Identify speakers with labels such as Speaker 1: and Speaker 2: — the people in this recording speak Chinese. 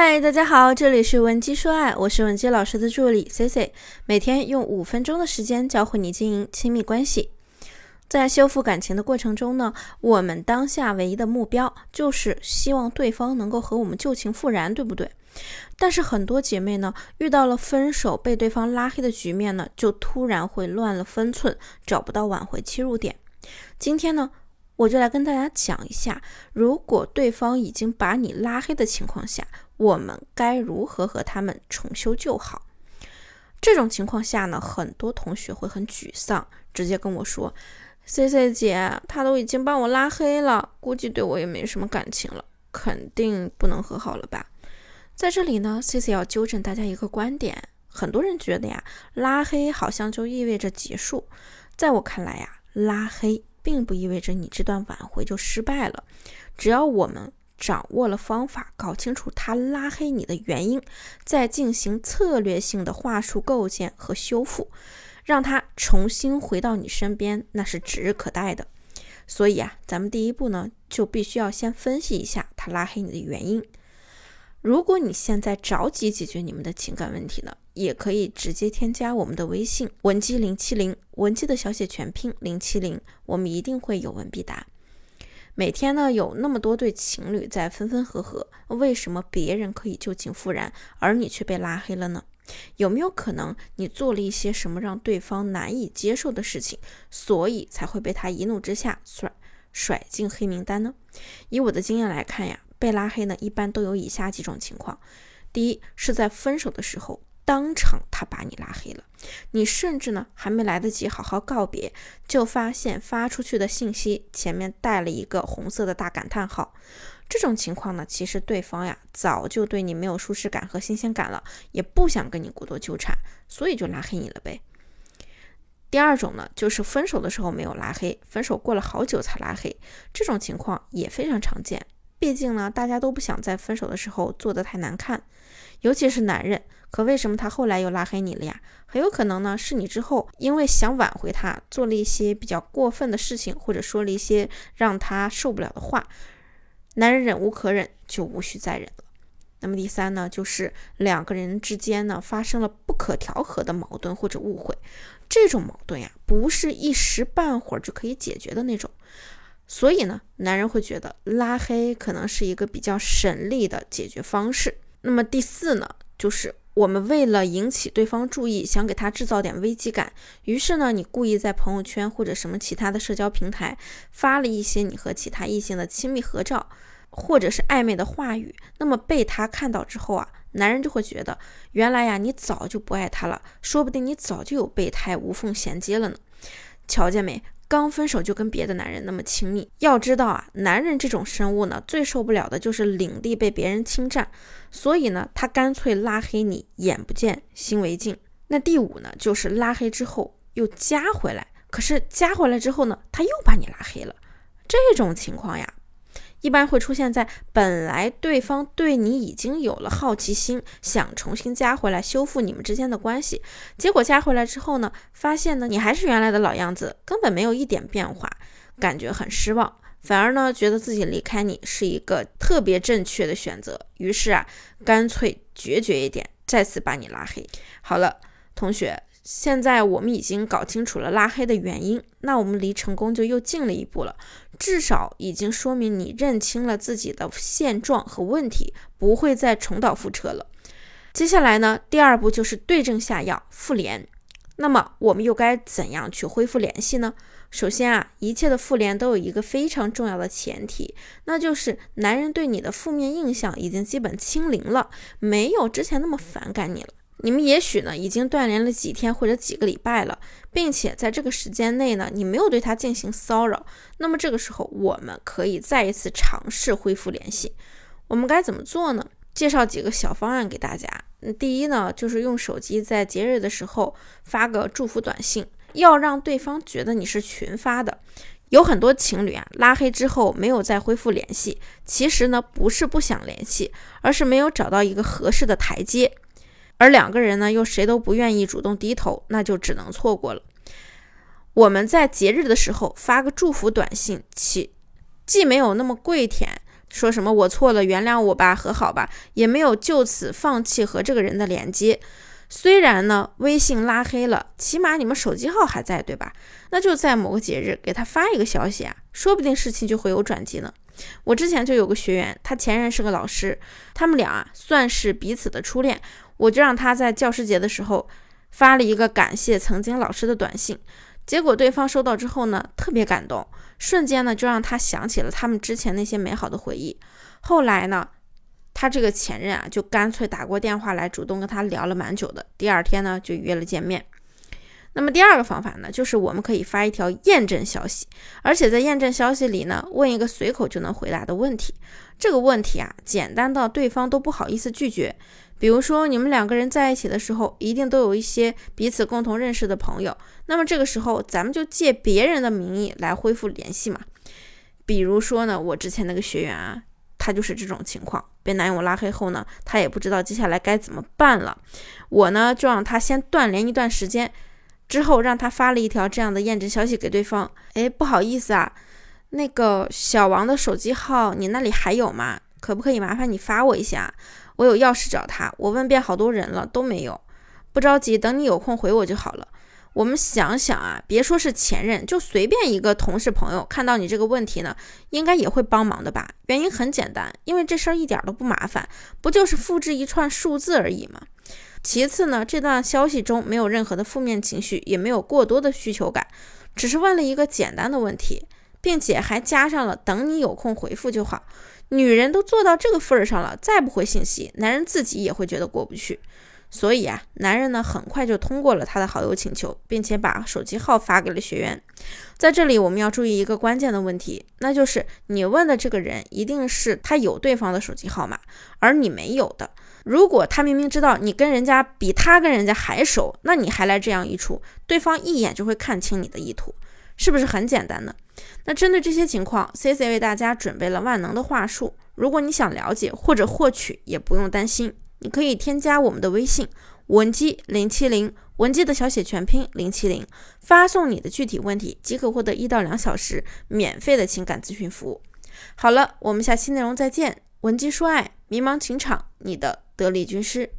Speaker 1: 嗨，大家好，这里是文姬说爱，我是文姬老师的助理 C C，每天用五分钟的时间教会你经营亲密关系。在修复感情的过程中呢，我们当下唯一的目标就是希望对方能够和我们旧情复燃，对不对？但是很多姐妹呢，遇到了分手被对方拉黑的局面呢，就突然会乱了分寸，找不到挽回切入点。今天呢，我就来跟大家讲一下，如果对方已经把你拉黑的情况下。我们该如何和他们重修旧好？这种情况下呢，很多同学会很沮丧，直接跟我说：“C C 姐，他都已经把我拉黑了，估计对我也没什么感情了，肯定不能和好了吧？”在这里呢，C C 要纠正大家一个观点：很多人觉得呀，拉黑好像就意味着结束。在我看来呀，拉黑并不意味着你这段挽回就失败了，只要我们。掌握了方法，搞清楚他拉黑你的原因，再进行策略性的话术构建和修复，让他重新回到你身边，那是指日可待的。所以啊，咱们第一步呢，就必须要先分析一下他拉黑你的原因。如果你现在着急解决你们的情感问题呢，也可以直接添加我们的微信文姬零七零，文姬的小写全拼零七零，我们一定会有问必答。每天呢，有那么多对情侣在分分合合，为什么别人可以旧情复燃，而你却被拉黑了呢？有没有可能你做了一些什么让对方难以接受的事情，所以才会被他一怒之下甩甩进黑名单呢？以我的经验来看呀，被拉黑呢，一般都有以下几种情况：第一，是在分手的时候。当场他把你拉黑了，你甚至呢还没来得及好好告别，就发现发出去的信息前面带了一个红色的大感叹号。这种情况呢，其实对方呀早就对你没有舒适感和新鲜感了，也不想跟你过多纠缠，所以就拉黑你了呗。第二种呢，就是分手的时候没有拉黑，分手过了好久才拉黑，这种情况也非常常见。毕竟呢，大家都不想在分手的时候做得太难看，尤其是男人。可为什么他后来又拉黑你了呀？很有可能呢，是你之后因为想挽回他，做了一些比较过分的事情，或者说了一些让他受不了的话。男人忍无可忍，就无需再忍了。那么第三呢，就是两个人之间呢发生了不可调和的矛盾或者误会，这种矛盾呀，不是一时半会儿就可以解决的那种。所以呢，男人会觉得拉黑可能是一个比较省力的解决方式。那么第四呢，就是。我们为了引起对方注意，想给他制造点危机感，于是呢，你故意在朋友圈或者什么其他的社交平台发了一些你和其他异性的亲密合照，或者是暧昧的话语。那么被他看到之后啊，男人就会觉得，原来呀，你早就不爱他了，说不定你早就有备胎无缝衔接了呢。瞧见没？刚分手就跟别的男人那么亲密，要知道啊，男人这种生物呢，最受不了的就是领地被别人侵占，所以呢，他干脆拉黑你，眼不见心为净。那第五呢，就是拉黑之后又加回来，可是加回来之后呢，他又把你拉黑了，这种情况呀。一般会出现在本来对方对你已经有了好奇心，想重新加回来修复你们之间的关系，结果加回来之后呢，发现呢你还是原来的老样子，根本没有一点变化，感觉很失望，反而呢觉得自己离开你是一个特别正确的选择，于是啊干脆决绝一点，再次把你拉黑。好了，同学。现在我们已经搞清楚了拉黑的原因，那我们离成功就又近了一步了。至少已经说明你认清了自己的现状和问题，不会再重蹈覆辙了。接下来呢，第二步就是对症下药，复联。那么我们又该怎样去恢复联系呢？首先啊，一切的复联都有一个非常重要的前提，那就是男人对你的负面印象已经基本清零了，没有之前那么反感你了。你们也许呢已经断联了几天或者几个礼拜了，并且在这个时间内呢，你没有对他进行骚扰。那么这个时候，我们可以再一次尝试恢复联系。我们该怎么做呢？介绍几个小方案给大家。嗯，第一呢，就是用手机在节日的时候发个祝福短信，要让对方觉得你是群发的。有很多情侣啊，拉黑之后没有再恢复联系，其实呢不是不想联系，而是没有找到一个合适的台阶。而两个人呢，又谁都不愿意主动低头，那就只能错过了。我们在节日的时候发个祝福短信，其既没有那么跪舔，说什么我错了，原谅我吧，和好吧，也没有就此放弃和这个人的连接。虽然呢，微信拉黑了，起码你们手机号还在，对吧？那就在某个节日给他发一个消息啊，说不定事情就会有转机呢。我之前就有个学员，他前任是个老师，他们俩啊算是彼此的初恋，我就让他在教师节的时候发了一个感谢曾经老师的短信，结果对方收到之后呢，特别感动，瞬间呢就让他想起了他们之前那些美好的回忆。后来呢？他这个前任啊，就干脆打过电话来，主动跟他聊了蛮久的。第二天呢，就约了见面。那么第二个方法呢，就是我们可以发一条验证消息，而且在验证消息里呢，问一个随口就能回答的问题。这个问题啊，简单到对方都不好意思拒绝。比如说，你们两个人在一起的时候，一定都有一些彼此共同认识的朋友。那么这个时候，咱们就借别人的名义来恢复联系嘛。比如说呢，我之前那个学员啊。他就是这种情况，被男友拉黑后呢，他也不知道接下来该怎么办了。我呢就让他先断联一段时间，之后让他发了一条这样的验证消息给对方。哎，不好意思啊，那个小王的手机号你那里还有吗？可不可以麻烦你发我一下？我有钥匙找他，我问遍好多人了都没有。不着急，等你有空回我就好了。我们想想啊，别说是前任，就随便一个同事朋友看到你这个问题呢，应该也会帮忙的吧？原因很简单，因为这事儿一点都不麻烦，不就是复制一串数字而已吗？其次呢，这段消息中没有任何的负面情绪，也没有过多的需求感，只是问了一个简单的问题，并且还加上了等你有空回复就好。女人都做到这个份儿上了，再不回信息，男人自己也会觉得过不去。所以啊，男人呢很快就通过了他的好友请求，并且把手机号发给了学员。在这里，我们要注意一个关键的问题，那就是你问的这个人一定是他有对方的手机号码，而你没有的。如果他明明知道你跟人家比他跟人家还熟，那你还来这样一出，对方一眼就会看清你的意图，是不是很简单呢？那针对这些情况，C C 为大家准备了万能的话术，如果你想了解或者获取，也不用担心。你可以添加我们的微信文姬零七零，文姬的小写全拼零七零，发送你的具体问题，即可获得一到两小时免费的情感咨询服务。好了，我们下期内容再见。文姬说爱，迷茫情场，你的得力军师。